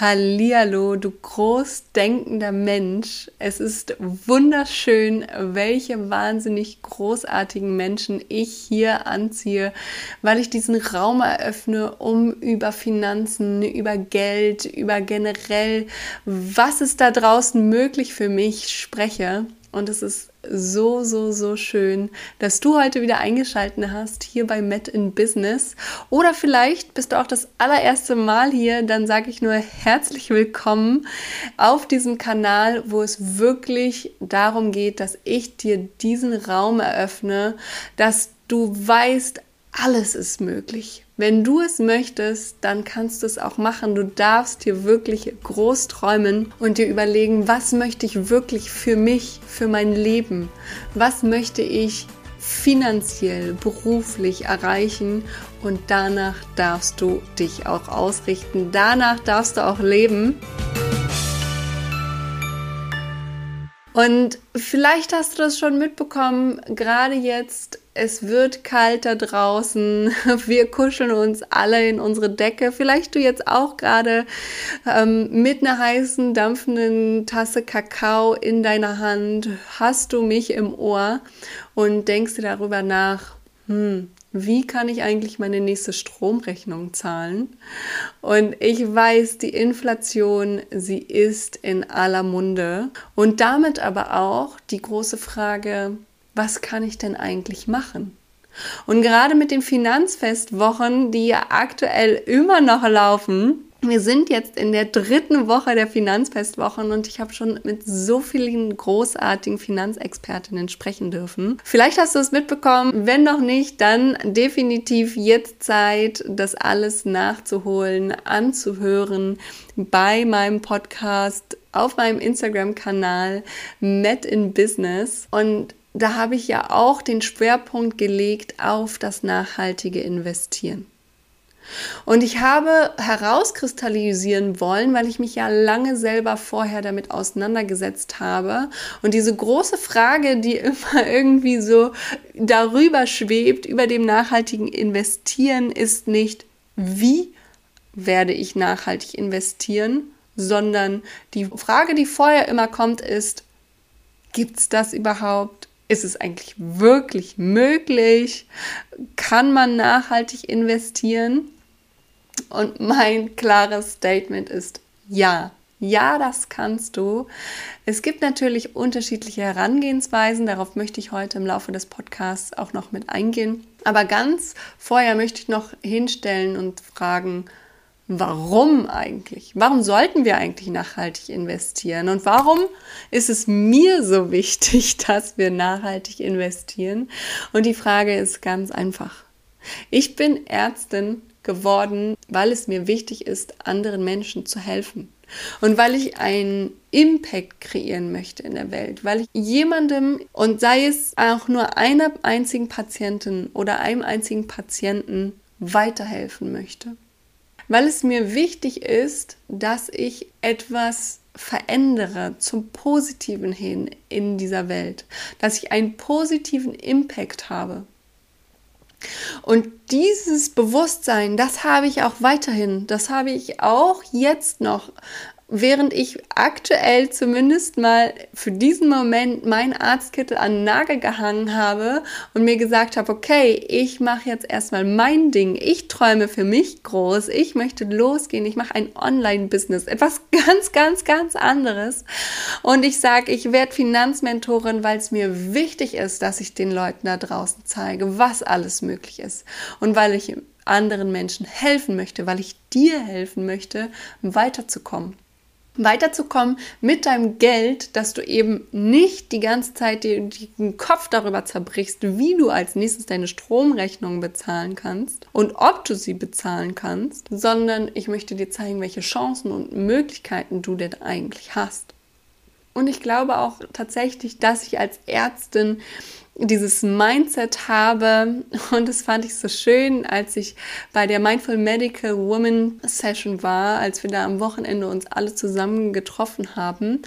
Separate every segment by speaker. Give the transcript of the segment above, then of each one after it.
Speaker 1: Hallihallo, du großdenkender Mensch. Es ist wunderschön, welche wahnsinnig großartigen Menschen ich hier anziehe, weil ich diesen Raum eröffne, um über Finanzen, über Geld, über generell, was ist da draußen möglich für mich spreche. Und es ist so, so, so schön, dass du heute wieder eingeschaltet hast hier bei Met in Business. Oder vielleicht bist du auch das allererste Mal hier, dann sage ich nur herzlich willkommen auf diesem Kanal, wo es wirklich darum geht, dass ich dir diesen Raum eröffne, dass du weißt, alles ist möglich. Wenn du es möchtest, dann kannst du es auch machen. Du darfst hier wirklich groß träumen und dir überlegen, was möchte ich wirklich für mich, für mein Leben? Was möchte ich finanziell, beruflich erreichen? Und danach darfst du dich auch ausrichten. Danach darfst du auch leben. Und vielleicht hast du das schon mitbekommen, gerade jetzt es wird kalt da draußen, wir kuscheln uns alle in unsere Decke. Vielleicht du jetzt auch gerade ähm, mit einer heißen, dampfenden Tasse Kakao in deiner Hand, hast du mich im Ohr und denkst dir darüber nach, hm, wie kann ich eigentlich meine nächste Stromrechnung zahlen? Und ich weiß, die Inflation, sie ist in aller Munde. Und damit aber auch die große Frage, was kann ich denn eigentlich machen? Und gerade mit den Finanzfestwochen, die ja aktuell immer noch laufen, wir sind jetzt in der dritten Woche der Finanzfestwochen und ich habe schon mit so vielen großartigen Finanzexpertinnen sprechen dürfen. Vielleicht hast du es mitbekommen. Wenn noch nicht, dann definitiv jetzt Zeit, das alles nachzuholen, anzuhören bei meinem Podcast auf meinem Instagram-Kanal Met in Business. Und da habe ich ja auch den Schwerpunkt gelegt auf das nachhaltige Investieren. Und ich habe herauskristallisieren wollen, weil ich mich ja lange selber vorher damit auseinandergesetzt habe. Und diese große Frage, die immer irgendwie so darüber schwebt, über dem nachhaltigen Investieren, ist nicht, wie werde ich nachhaltig investieren, sondern die Frage, die vorher immer kommt, ist, gibt es das überhaupt? Ist es eigentlich wirklich möglich? Kann man nachhaltig investieren? Und mein klares Statement ist ja. Ja, das kannst du. Es gibt natürlich unterschiedliche Herangehensweisen. Darauf möchte ich heute im Laufe des Podcasts auch noch mit eingehen. Aber ganz vorher möchte ich noch hinstellen und fragen, warum eigentlich? Warum sollten wir eigentlich nachhaltig investieren? Und warum ist es mir so wichtig, dass wir nachhaltig investieren? Und die Frage ist ganz einfach. Ich bin Ärztin geworden, weil es mir wichtig ist, anderen Menschen zu helfen. Und weil ich einen Impact kreieren möchte in der Welt, weil ich jemandem und sei es auch nur einer einzigen Patientin oder einem einzigen Patienten weiterhelfen möchte weil es mir wichtig ist, dass ich etwas verändere zum Positiven hin in dieser Welt, dass ich einen positiven Impact habe. Und dieses Bewusstsein, das habe ich auch weiterhin, das habe ich auch jetzt noch während ich aktuell zumindest mal für diesen Moment mein Arztkittel an den Nagel gehangen habe und mir gesagt habe, okay, ich mache jetzt erstmal mein Ding. Ich träume für mich groß. Ich möchte losgehen. Ich mache ein Online-Business. Etwas ganz, ganz, ganz anderes. Und ich sage, ich werde Finanzmentorin, weil es mir wichtig ist, dass ich den Leuten da draußen zeige, was alles möglich ist. Und weil ich anderen Menschen helfen möchte, weil ich dir helfen möchte, weiterzukommen weiterzukommen mit deinem Geld, dass du eben nicht die ganze Zeit den, Kopf darüber zerbrichst, wie du als nächstes deine Stromrechnung bezahlen kannst und ob du sie bezahlen kannst, sondern ich möchte dir zeigen, welche Chancen und Möglichkeiten du denn eigentlich hast. Und ich glaube auch tatsächlich, dass ich als Ärztin dieses Mindset habe. Und das fand ich so schön, als ich bei der Mindful Medical Woman Session war, als wir da am Wochenende uns alle zusammen getroffen haben.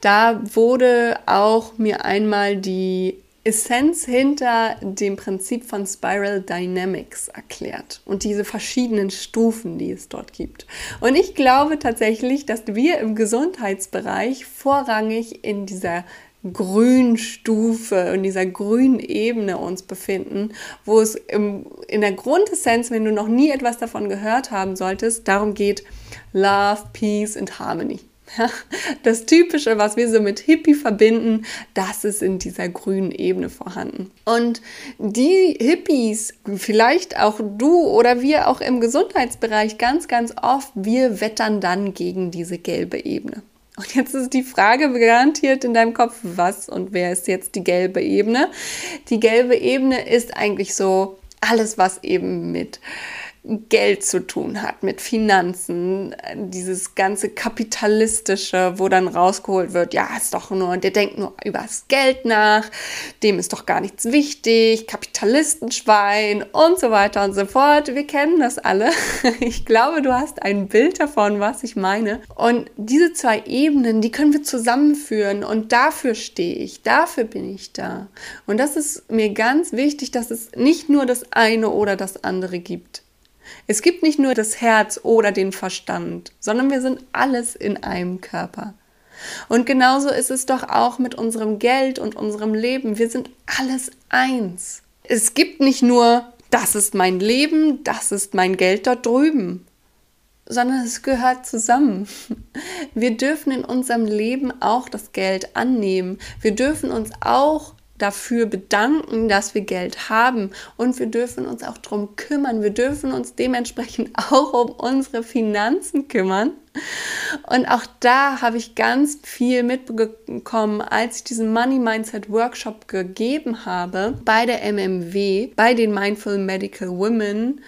Speaker 1: Da wurde auch mir einmal die Essenz hinter dem Prinzip von Spiral Dynamics erklärt und diese verschiedenen Stufen, die es dort gibt. Und ich glaube tatsächlich, dass wir im Gesundheitsbereich vorrangig in dieser Grünstufe, in dieser grünen Ebene uns befinden, wo es im, in der Grundessenz, wenn du noch nie etwas davon gehört haben solltest, darum geht Love, Peace and Harmony. Das Typische, was wir so mit Hippie verbinden, das ist in dieser grünen Ebene vorhanden. Und die Hippies, vielleicht auch du oder wir auch im Gesundheitsbereich ganz, ganz oft, wir wettern dann gegen diese gelbe Ebene. Und jetzt ist die Frage garantiert in deinem Kopf, was und wer ist jetzt die gelbe Ebene? Die gelbe Ebene ist eigentlich so alles, was eben mit Geld zu tun hat, mit Finanzen, dieses ganze kapitalistische, wo dann rausgeholt wird, ja, ist doch nur, der denkt nur über das Geld nach, dem ist doch gar nichts wichtig, Kapitalistenschwein und so weiter und so fort. Wir kennen das alle. Ich glaube, du hast ein Bild davon, was ich meine. Und diese zwei Ebenen, die können wir zusammenführen und dafür stehe ich, dafür bin ich da. Und das ist mir ganz wichtig, dass es nicht nur das eine oder das andere gibt. Es gibt nicht nur das Herz oder den Verstand, sondern wir sind alles in einem Körper. Und genauso ist es doch auch mit unserem Geld und unserem Leben. Wir sind alles eins. Es gibt nicht nur, das ist mein Leben, das ist mein Geld dort drüben, sondern es gehört zusammen. Wir dürfen in unserem Leben auch das Geld annehmen. Wir dürfen uns auch dafür bedanken, dass wir Geld haben und wir dürfen uns auch darum kümmern. Wir dürfen uns dementsprechend auch um unsere Finanzen kümmern. Und auch da habe ich ganz viel mitbekommen, als ich diesen Money Mindset Workshop gegeben habe bei der MMW, bei den Mindful Medical Women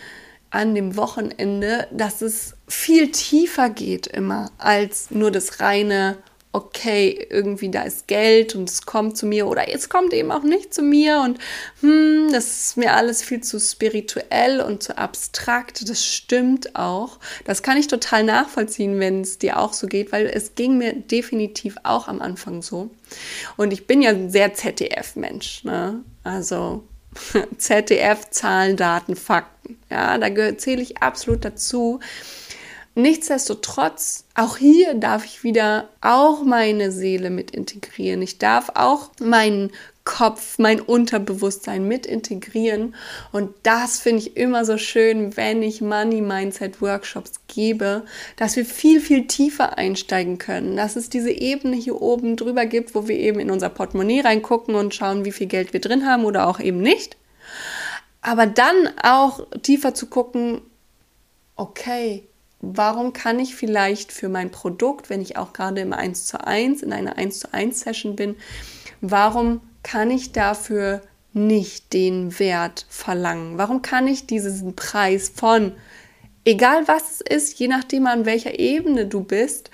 Speaker 1: an dem Wochenende, dass es viel tiefer geht immer als nur das reine okay, irgendwie da ist Geld und es kommt zu mir oder es kommt eben auch nicht zu mir und hm, das ist mir alles viel zu spirituell und zu abstrakt. Das stimmt auch. Das kann ich total nachvollziehen, wenn es dir auch so geht, weil es ging mir definitiv auch am Anfang so. Und ich bin ja ein sehr ZDF-Mensch, ne? Also ZDF, Zahlen, Daten, Fakten. Ja, da zähle ich absolut dazu. Nichtsdestotrotz, auch hier darf ich wieder auch meine Seele mit integrieren. Ich darf auch meinen Kopf, mein Unterbewusstsein mit integrieren. Und das finde ich immer so schön, wenn ich Money Mindset Workshops gebe, dass wir viel, viel tiefer einsteigen können. Dass es diese Ebene hier oben drüber gibt, wo wir eben in unser Portemonnaie reingucken und schauen, wie viel Geld wir drin haben oder auch eben nicht. Aber dann auch tiefer zu gucken, okay, warum kann ich vielleicht für mein Produkt, wenn ich auch gerade im 1 zu 1, in einer 1 zu 1 Session bin, warum kann ich dafür nicht den Wert verlangen? Warum kann ich diesen Preis von, egal was es ist, je nachdem an welcher Ebene du bist,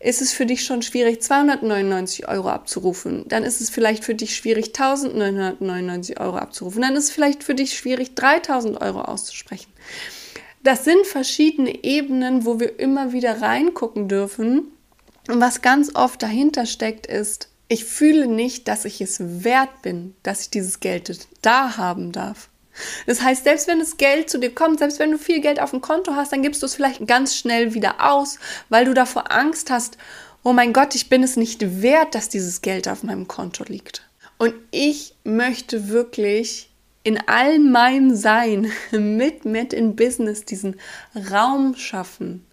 Speaker 1: ist es für dich schon schwierig, 299 Euro abzurufen. Dann ist es vielleicht für dich schwierig, 1999 Euro abzurufen. Dann ist es vielleicht für dich schwierig, 3000 Euro auszusprechen. Das sind verschiedene Ebenen, wo wir immer wieder reingucken dürfen. Und was ganz oft dahinter steckt, ist, ich fühle nicht, dass ich es wert bin, dass ich dieses Geld da haben darf. Das heißt, selbst wenn das Geld zu dir kommt, selbst wenn du viel Geld auf dem Konto hast, dann gibst du es vielleicht ganz schnell wieder aus, weil du davor Angst hast, oh mein Gott, ich bin es nicht wert, dass dieses Geld auf meinem Konto liegt. Und ich möchte wirklich in all meinem Sein mit mit in Business diesen Raum schaffen,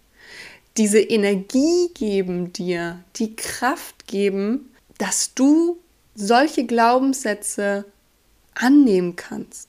Speaker 1: diese Energie geben dir, die Kraft geben, dass du solche Glaubenssätze annehmen kannst,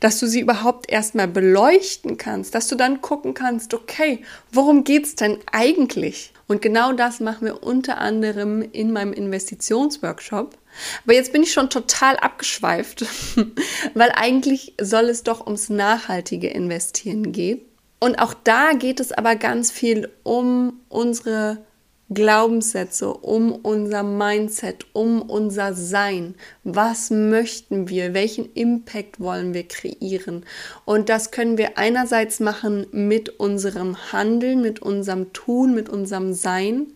Speaker 1: dass du sie überhaupt erstmal beleuchten kannst, dass du dann gucken kannst, okay, worum geht es denn eigentlich? Und genau das machen wir unter anderem in meinem Investitionsworkshop. Aber jetzt bin ich schon total abgeschweift, weil eigentlich soll es doch ums nachhaltige Investieren gehen. Und auch da geht es aber ganz viel um unsere Glaubenssätze, um unser Mindset, um unser Sein. Was möchten wir? Welchen Impact wollen wir kreieren? Und das können wir einerseits machen mit unserem Handeln, mit unserem Tun, mit unserem Sein.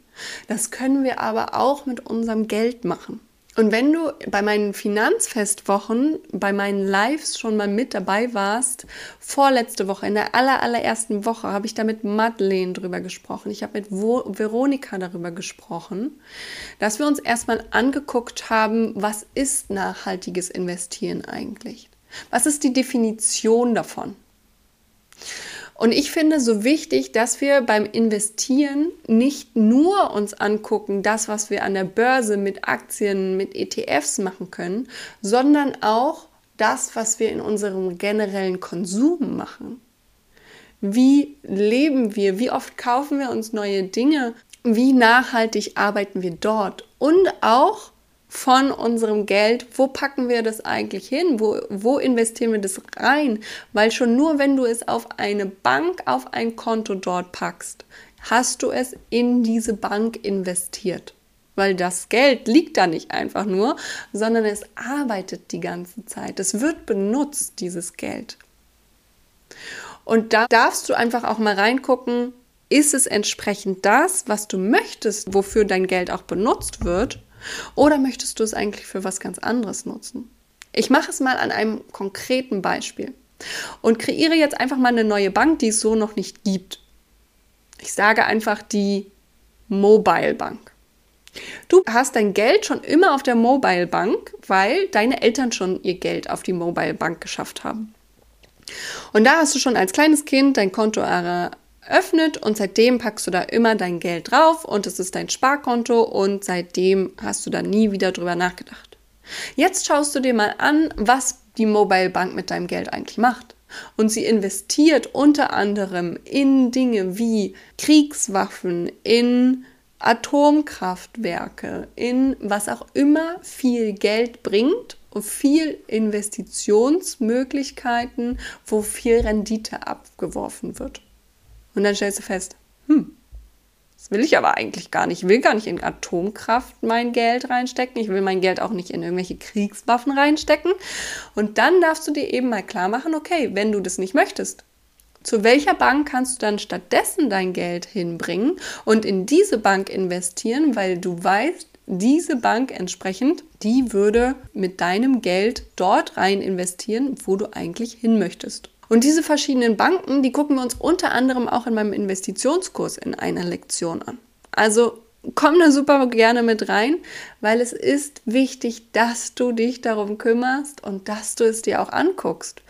Speaker 1: Das können wir aber auch mit unserem Geld machen. Und wenn du bei meinen Finanzfestwochen, bei meinen Lives schon mal mit dabei warst, vorletzte Woche, in der aller, allerersten Woche, habe ich da mit Madeleine drüber gesprochen. Ich habe mit Veronika darüber gesprochen, dass wir uns erstmal angeguckt haben, was ist nachhaltiges Investieren eigentlich? Was ist die Definition davon? Und ich finde so wichtig, dass wir beim Investieren nicht nur uns angucken, das, was wir an der Börse mit Aktien, mit ETFs machen können, sondern auch das, was wir in unserem generellen Konsum machen. Wie leben wir? Wie oft kaufen wir uns neue Dinge? Wie nachhaltig arbeiten wir dort? Und auch, von unserem Geld, wo packen wir das eigentlich hin? Wo, wo investieren wir das rein? Weil schon nur wenn du es auf eine Bank, auf ein Konto dort packst, hast du es in diese Bank investiert. Weil das Geld liegt da nicht einfach nur, sondern es arbeitet die ganze Zeit. Es wird benutzt, dieses Geld. Und da darfst du einfach auch mal reingucken, ist es entsprechend das, was du möchtest, wofür dein Geld auch benutzt wird? Oder möchtest du es eigentlich für was ganz anderes nutzen? Ich mache es mal an einem konkreten Beispiel und kreiere jetzt einfach mal eine neue Bank, die es so noch nicht gibt. Ich sage einfach die Mobile Bank. Du hast dein Geld schon immer auf der Mobile Bank, weil deine Eltern schon ihr Geld auf die Mobile Bank geschafft haben. Und da hast du schon als kleines Kind dein Konto öffnet und seitdem packst du da immer dein Geld drauf und es ist dein Sparkonto und seitdem hast du da nie wieder drüber nachgedacht. Jetzt schaust du dir mal an, was die Mobile Bank mit deinem Geld eigentlich macht. Und sie investiert unter anderem in Dinge wie Kriegswaffen, in Atomkraftwerke, in was auch immer viel Geld bringt und viel Investitionsmöglichkeiten, wo viel Rendite abgeworfen wird. Und dann stellst du fest, hm, das will ich aber eigentlich gar nicht. Ich will gar nicht in Atomkraft mein Geld reinstecken. Ich will mein Geld auch nicht in irgendwelche Kriegswaffen reinstecken. Und dann darfst du dir eben mal klar machen, okay, wenn du das nicht möchtest, zu welcher Bank kannst du dann stattdessen dein Geld hinbringen und in diese Bank investieren, weil du weißt, diese Bank entsprechend, die würde mit deinem Geld dort rein investieren, wo du eigentlich hin möchtest. Und diese verschiedenen Banken, die gucken wir uns unter anderem auch in meinem Investitionskurs in einer Lektion an. Also komm da super gerne mit rein, weil es ist wichtig, dass du dich darum kümmerst und dass du es dir auch anguckst.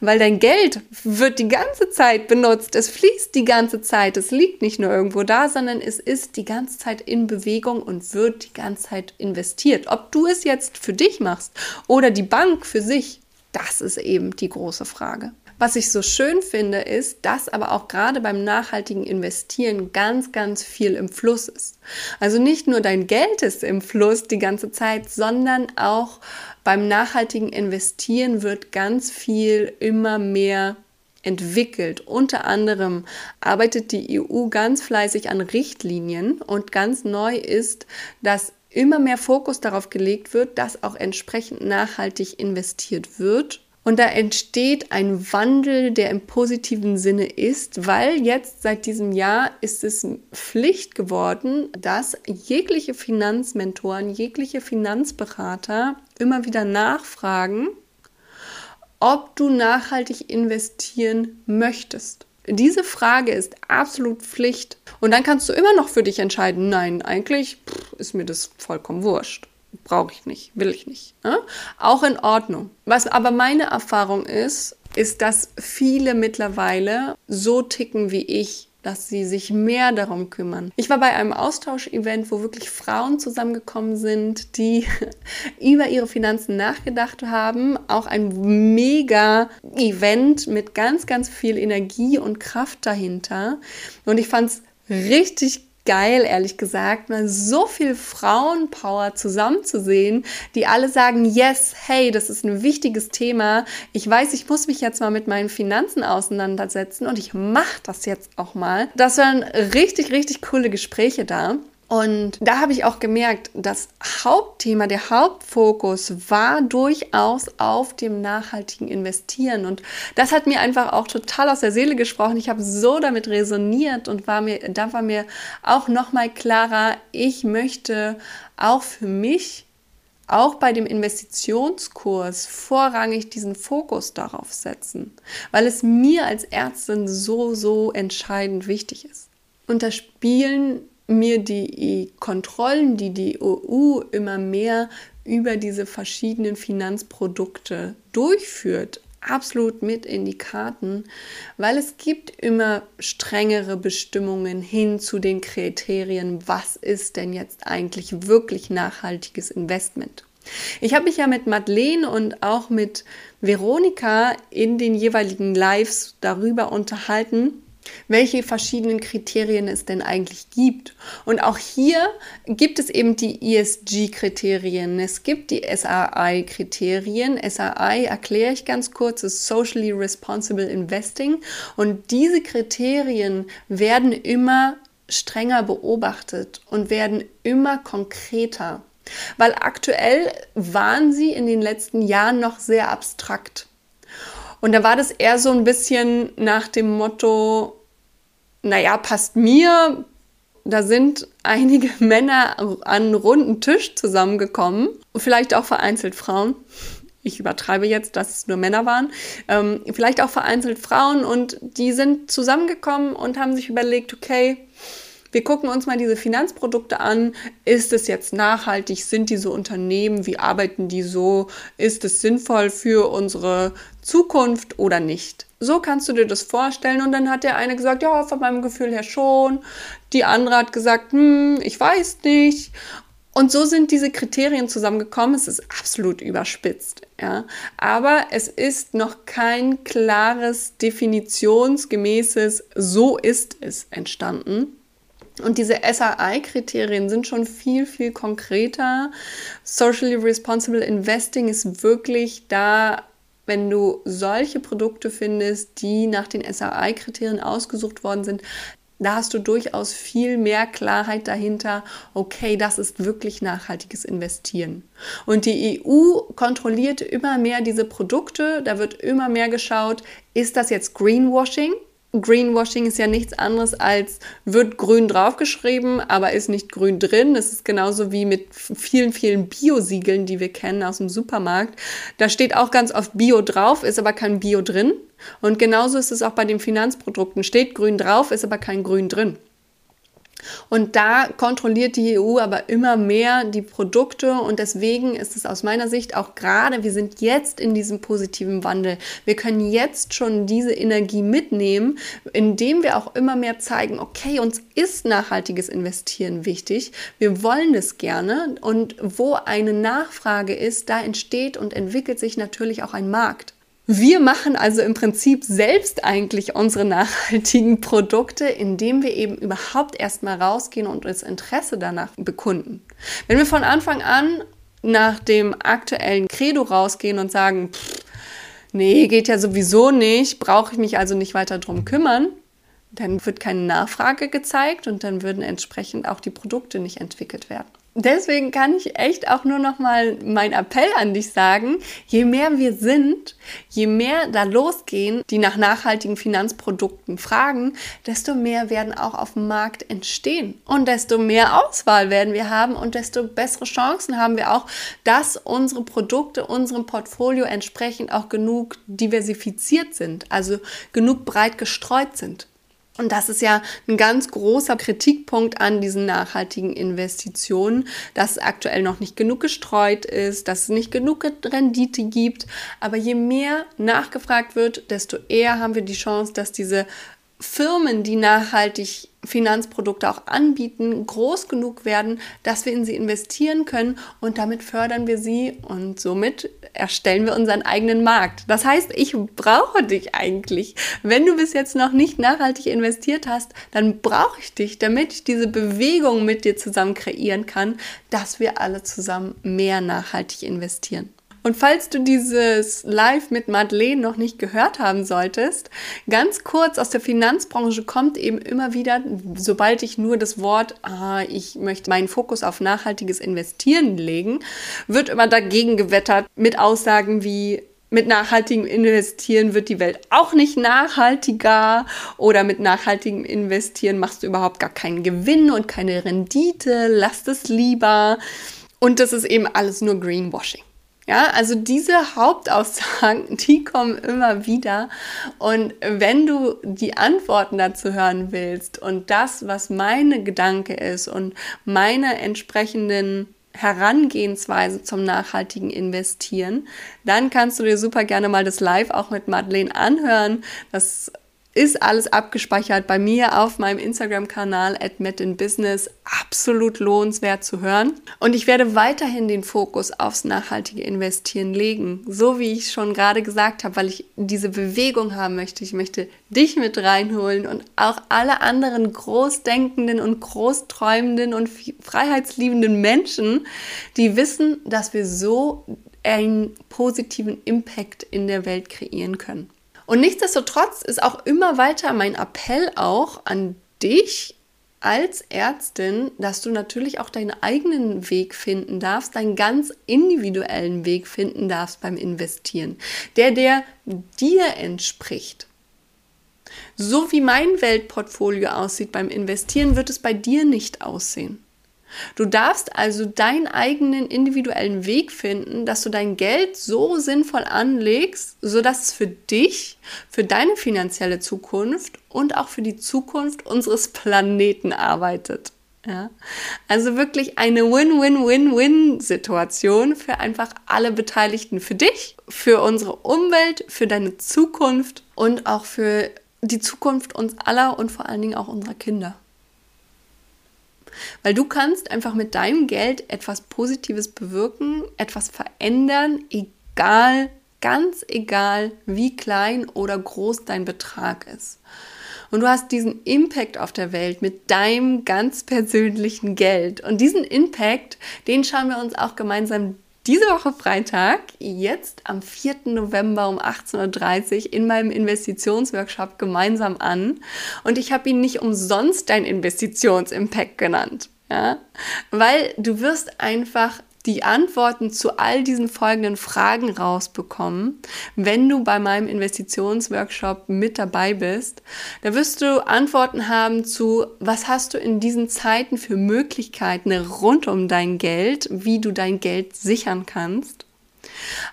Speaker 1: Weil dein Geld wird die ganze Zeit benutzt, es fließt die ganze Zeit, es liegt nicht nur irgendwo da, sondern es ist die ganze Zeit in Bewegung und wird die ganze Zeit investiert. Ob du es jetzt für dich machst oder die Bank für sich, das ist eben die große Frage. Was ich so schön finde, ist, dass aber auch gerade beim nachhaltigen Investieren ganz, ganz viel im Fluss ist. Also nicht nur dein Geld ist im Fluss die ganze Zeit, sondern auch beim nachhaltigen Investieren wird ganz viel immer mehr entwickelt. Unter anderem arbeitet die EU ganz fleißig an Richtlinien und ganz neu ist, dass immer mehr Fokus darauf gelegt wird, dass auch entsprechend nachhaltig investiert wird und da entsteht ein Wandel, der im positiven Sinne ist, weil jetzt seit diesem Jahr ist es Pflicht geworden, dass jegliche Finanzmentoren, jegliche Finanzberater immer wieder nachfragen, ob du nachhaltig investieren möchtest. Diese Frage ist absolut Pflicht. Und dann kannst du immer noch für dich entscheiden, nein, eigentlich ist mir das vollkommen wurscht brauche ich nicht, will ich nicht. Ja? Auch in Ordnung. Was aber meine Erfahrung ist, ist, dass viele mittlerweile so ticken wie ich, dass sie sich mehr darum kümmern. Ich war bei einem Austauschevent, wo wirklich Frauen zusammengekommen sind, die über ihre Finanzen nachgedacht haben. Auch ein mega Event mit ganz, ganz viel Energie und Kraft dahinter. Und ich fand es richtig geil, ehrlich gesagt, mal so viel Frauenpower zusammenzusehen, die alle sagen, yes, hey, das ist ein wichtiges Thema. Ich weiß, ich muss mich jetzt mal mit meinen Finanzen auseinandersetzen und ich mache das jetzt auch mal. Das waren richtig, richtig coole Gespräche da. Und da habe ich auch gemerkt, das Hauptthema, der Hauptfokus war durchaus auf dem nachhaltigen Investieren. Und das hat mir einfach auch total aus der Seele gesprochen. Ich habe so damit resoniert und war mir, da war mir auch nochmal klarer, ich möchte auch für mich auch bei dem Investitionskurs vorrangig diesen Fokus darauf setzen, weil es mir als Ärztin so, so entscheidend wichtig ist. Und da spielen mir die Kontrollen, die die EU immer mehr über diese verschiedenen Finanzprodukte durchführt, absolut mit in die Karten, weil es gibt immer strengere Bestimmungen hin zu den Kriterien, was ist denn jetzt eigentlich wirklich nachhaltiges Investment. Ich habe mich ja mit Madeleine und auch mit Veronika in den jeweiligen Lives darüber unterhalten, welche verschiedenen Kriterien es denn eigentlich gibt. Und auch hier gibt es eben die ESG-Kriterien. Es gibt die SRI-Kriterien. SRI erkläre ich ganz kurz, ist Socially Responsible Investing. Und diese Kriterien werden immer strenger beobachtet und werden immer konkreter. Weil aktuell waren sie in den letzten Jahren noch sehr abstrakt. Und da war das eher so ein bisschen nach dem Motto, naja, passt mir. Da sind einige Männer an einen runden Tisch zusammengekommen, vielleicht auch vereinzelt Frauen. Ich übertreibe jetzt, dass es nur Männer waren. Ähm, vielleicht auch vereinzelt Frauen und die sind zusammengekommen und haben sich überlegt, okay, wir gucken uns mal diese Finanzprodukte an. Ist es jetzt nachhaltig? Sind diese Unternehmen? Wie arbeiten die so? Ist es sinnvoll für unsere Zukunft oder nicht? So kannst du dir das vorstellen. Und dann hat der eine gesagt, ja, von meinem Gefühl her schon. Die andere hat gesagt, hm, ich weiß nicht. Und so sind diese Kriterien zusammengekommen. Es ist absolut überspitzt, ja. Aber es ist noch kein klares, definitionsgemäßes, so ist es entstanden. Und diese SRI-Kriterien sind schon viel, viel konkreter. Socially Responsible Investing ist wirklich da, wenn du solche Produkte findest, die nach den SRI-Kriterien ausgesucht worden sind, da hast du durchaus viel mehr Klarheit dahinter, okay, das ist wirklich nachhaltiges Investieren. Und die EU kontrolliert immer mehr diese Produkte, da wird immer mehr geschaut, ist das jetzt Greenwashing? Greenwashing ist ja nichts anderes als wird grün draufgeschrieben, aber ist nicht grün drin. Das ist genauso wie mit vielen, vielen Bio-Siegeln, die wir kennen aus dem Supermarkt. Da steht auch ganz oft Bio drauf, ist aber kein Bio drin. Und genauso ist es auch bei den Finanzprodukten. Steht grün drauf, ist aber kein grün drin. Und da kontrolliert die EU aber immer mehr die Produkte und deswegen ist es aus meiner Sicht auch gerade, wir sind jetzt in diesem positiven Wandel. Wir können jetzt schon diese Energie mitnehmen, indem wir auch immer mehr zeigen, okay, uns ist nachhaltiges Investieren wichtig. Wir wollen es gerne und wo eine Nachfrage ist, da entsteht und entwickelt sich natürlich auch ein Markt. Wir machen also im Prinzip selbst eigentlich unsere nachhaltigen Produkte, indem wir eben überhaupt erstmal rausgehen und das Interesse danach bekunden. Wenn wir von Anfang an nach dem aktuellen Credo rausgehen und sagen, pff, nee, geht ja sowieso nicht, brauche ich mich also nicht weiter drum kümmern, dann wird keine Nachfrage gezeigt und dann würden entsprechend auch die Produkte nicht entwickelt werden. Deswegen kann ich echt auch nur noch mal mein Appell an dich sagen, je mehr wir sind, je mehr da losgehen, die nach nachhaltigen Finanzprodukten fragen, desto mehr werden auch auf dem Markt entstehen und desto mehr Auswahl werden wir haben und desto bessere Chancen haben wir auch, dass unsere Produkte unserem Portfolio entsprechend auch genug diversifiziert sind, also genug breit gestreut sind. Und das ist ja ein ganz großer Kritikpunkt an diesen nachhaltigen Investitionen, dass es aktuell noch nicht genug gestreut ist, dass es nicht genug Rendite gibt. Aber je mehr nachgefragt wird, desto eher haben wir die Chance, dass diese Firmen, die nachhaltig Finanzprodukte auch anbieten, groß genug werden, dass wir in sie investieren können und damit fördern wir sie und somit erstellen wir unseren eigenen Markt. Das heißt, ich brauche dich eigentlich. Wenn du bis jetzt noch nicht nachhaltig investiert hast, dann brauche ich dich, damit ich diese Bewegung mit dir zusammen kreieren kann, dass wir alle zusammen mehr nachhaltig investieren. Und falls du dieses Live mit Madeleine noch nicht gehört haben solltest, ganz kurz aus der Finanzbranche kommt eben immer wieder, sobald ich nur das Wort, ah, ich möchte meinen Fokus auf nachhaltiges Investieren legen, wird immer dagegen gewettert mit Aussagen wie, mit nachhaltigem Investieren wird die Welt auch nicht nachhaltiger oder mit nachhaltigem Investieren machst du überhaupt gar keinen Gewinn und keine Rendite, lass es lieber. Und das ist eben alles nur Greenwashing. Ja, also diese Hauptaussagen, die kommen immer wieder. Und wenn du die Antworten dazu hören willst und das, was meine Gedanke ist und meine entsprechenden Herangehensweise zum nachhaltigen Investieren, dann kannst du dir super gerne mal das Live auch mit Madeleine anhören. Das ist alles abgespeichert bei mir auf meinem Instagram-Kanal at Business. Absolut lohnenswert zu hören. Und ich werde weiterhin den Fokus aufs nachhaltige Investieren legen. So wie ich schon gerade gesagt habe, weil ich diese Bewegung haben möchte. Ich möchte dich mit reinholen und auch alle anderen großdenkenden und großträumenden und freiheitsliebenden Menschen, die wissen, dass wir so einen positiven Impact in der Welt kreieren können. Und nichtsdestotrotz ist auch immer weiter mein Appell auch an dich als Ärztin, dass du natürlich auch deinen eigenen Weg finden darfst, deinen ganz individuellen Weg finden darfst beim Investieren, der der dir entspricht. So wie mein Weltportfolio aussieht beim Investieren, wird es bei dir nicht aussehen. Du darfst also deinen eigenen individuellen Weg finden, dass du dein Geld so sinnvoll anlegst, sodass es für dich, für deine finanzielle Zukunft und auch für die Zukunft unseres Planeten arbeitet. Ja? Also wirklich eine Win-Win-Win-Win-Situation für einfach alle Beteiligten, für dich, für unsere Umwelt, für deine Zukunft und auch für die Zukunft uns aller und vor allen Dingen auch unserer Kinder. Weil du kannst einfach mit deinem Geld etwas Positives bewirken, etwas verändern, egal, ganz egal, wie klein oder groß dein Betrag ist. Und du hast diesen Impact auf der Welt mit deinem ganz persönlichen Geld. Und diesen Impact, den schauen wir uns auch gemeinsam diese Woche Freitag, jetzt am 4. November um 18.30 Uhr in meinem Investitionsworkshop gemeinsam an. Und ich habe ihn nicht umsonst dein Investitionsimpact genannt. Ja? Weil du wirst einfach die Antworten zu all diesen folgenden Fragen rausbekommen, wenn du bei meinem Investitionsworkshop mit dabei bist. Da wirst du Antworten haben zu, was hast du in diesen Zeiten für Möglichkeiten rund um dein Geld, wie du dein Geld sichern kannst.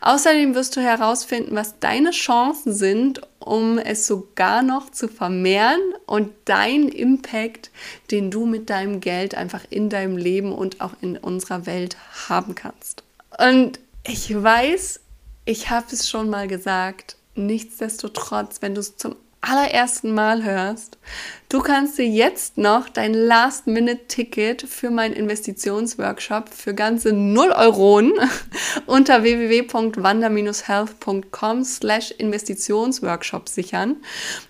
Speaker 1: Außerdem wirst du herausfinden, was deine Chancen sind, um es sogar noch zu vermehren und dein Impact, den du mit deinem Geld einfach in deinem Leben und auch in unserer Welt haben kannst. Und ich weiß, ich habe es schon mal gesagt, nichtsdestotrotz, wenn du es zum allerersten Mal hörst, du kannst dir jetzt noch dein Last-Minute-Ticket für meinen Investitionsworkshop für ganze 0 Euro unter www.wander-health.com slash Investitionsworkshop sichern.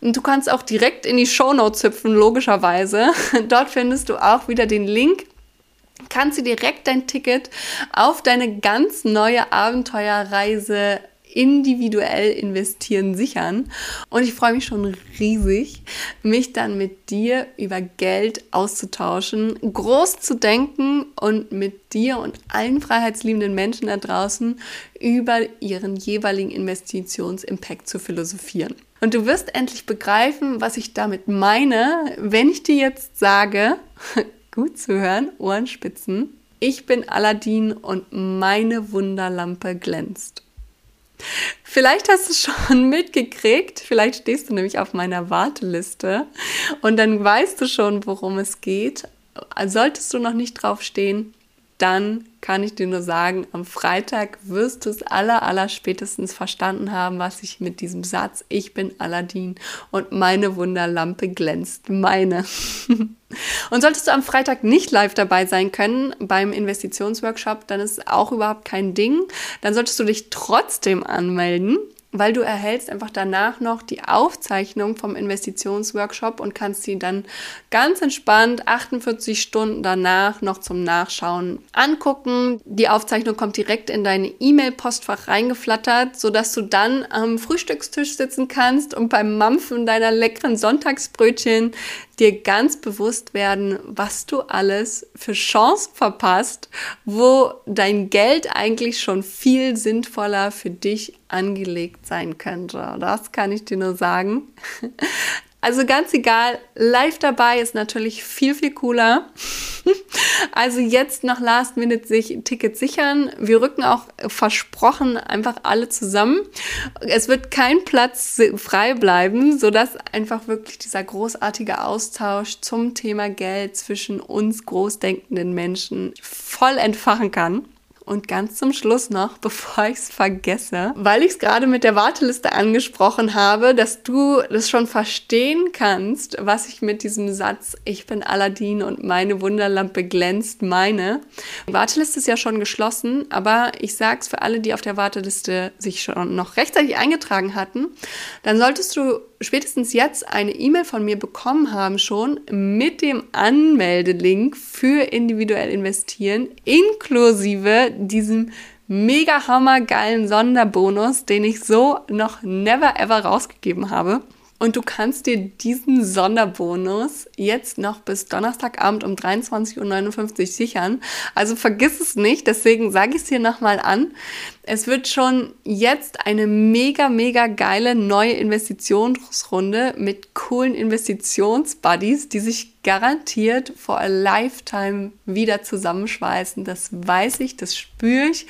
Speaker 1: Und du kannst auch direkt in die Shownotes hüpfen, logischerweise. Dort findest du auch wieder den Link kannst du direkt dein Ticket auf deine ganz neue Abenteuerreise individuell investieren sichern. Und ich freue mich schon riesig, mich dann mit dir über Geld auszutauschen, groß zu denken und mit dir und allen freiheitsliebenden Menschen da draußen über ihren jeweiligen Investitionsimpact zu philosophieren. Und du wirst endlich begreifen, was ich damit meine, wenn ich dir jetzt sage, gut zu hören, Ohrenspitzen, ich bin Aladdin und meine Wunderlampe glänzt. Vielleicht hast du es schon mitgekriegt, vielleicht stehst du nämlich auf meiner Warteliste und dann weißt du schon, worum es geht. Solltest du noch nicht drauf stehen, dann kann ich dir nur sagen, am Freitag wirst du es aller, aller spätestens verstanden haben, was ich mit diesem Satz, ich bin Aladdin und meine Wunderlampe glänzt, meine. und solltest du am Freitag nicht live dabei sein können beim Investitionsworkshop, dann ist auch überhaupt kein Ding. Dann solltest du dich trotzdem anmelden weil du erhältst einfach danach noch die Aufzeichnung vom Investitionsworkshop und kannst sie dann ganz entspannt 48 Stunden danach noch zum Nachschauen angucken. Die Aufzeichnung kommt direkt in deine E-Mail-Postfach reingeflattert, sodass du dann am Frühstückstisch sitzen kannst und beim Mampfen deiner leckeren Sonntagsbrötchen dir ganz bewusst werden, was du alles für Chancen verpasst, wo dein Geld eigentlich schon viel sinnvoller für dich angelegt sein könnte. Das kann ich dir nur sagen. Also ganz egal, live dabei ist natürlich viel, viel cooler. Also jetzt noch Last Minute sich Tickets sichern. Wir rücken auch versprochen einfach alle zusammen. Es wird kein Platz frei bleiben, sodass einfach wirklich dieser großartige Austausch zum Thema Geld zwischen uns großdenkenden Menschen voll entfachen kann. Und ganz zum Schluss noch, bevor ich es vergesse, weil ich es gerade mit der Warteliste angesprochen habe, dass du das schon verstehen kannst, was ich mit diesem Satz, ich bin Aladdin und meine Wunderlampe glänzt, meine. Die Warteliste ist ja schon geschlossen, aber ich sag's für alle, die auf der Warteliste sich schon noch rechtzeitig eingetragen hatten, dann solltest du spätestens jetzt eine E-Mail von mir bekommen haben schon mit dem Anmeldelink für individuell investieren inklusive diesem mega hammergeilen Sonderbonus, den ich so noch never ever rausgegeben habe. Und du kannst dir diesen Sonderbonus jetzt noch bis Donnerstagabend um 23.59 Uhr sichern. Also vergiss es nicht, deswegen sage ich es hier nochmal an. Es wird schon jetzt eine mega, mega geile neue Investitionsrunde mit coolen Investitionsbuddies, die sich garantiert for a lifetime wieder zusammenschweißen. Das weiß ich, das spüre ich.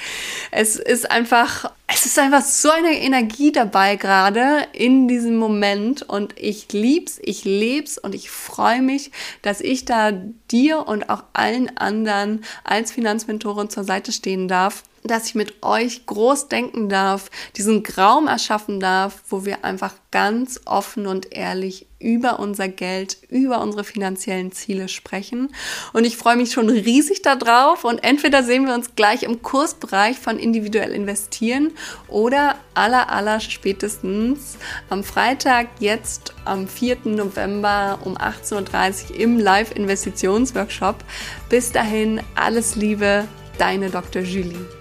Speaker 1: Es ist einfach, es ist einfach so eine Energie dabei gerade in diesem Moment und ich lieb's, ich leb's und ich freue mich, dass ich da dir und auch allen anderen als Finanzmentorin zur Seite stehen darf dass ich mit euch groß denken darf, diesen Raum erschaffen darf, wo wir einfach ganz offen und ehrlich über unser Geld, über unsere finanziellen Ziele sprechen. Und ich freue mich schon riesig darauf. Und entweder sehen wir uns gleich im Kursbereich von individuell investieren oder aller, aller spätestens am Freitag, jetzt am 4. November um 18.30 Uhr im Live-Investitionsworkshop. Bis dahin, alles Liebe, deine Dr. Julie.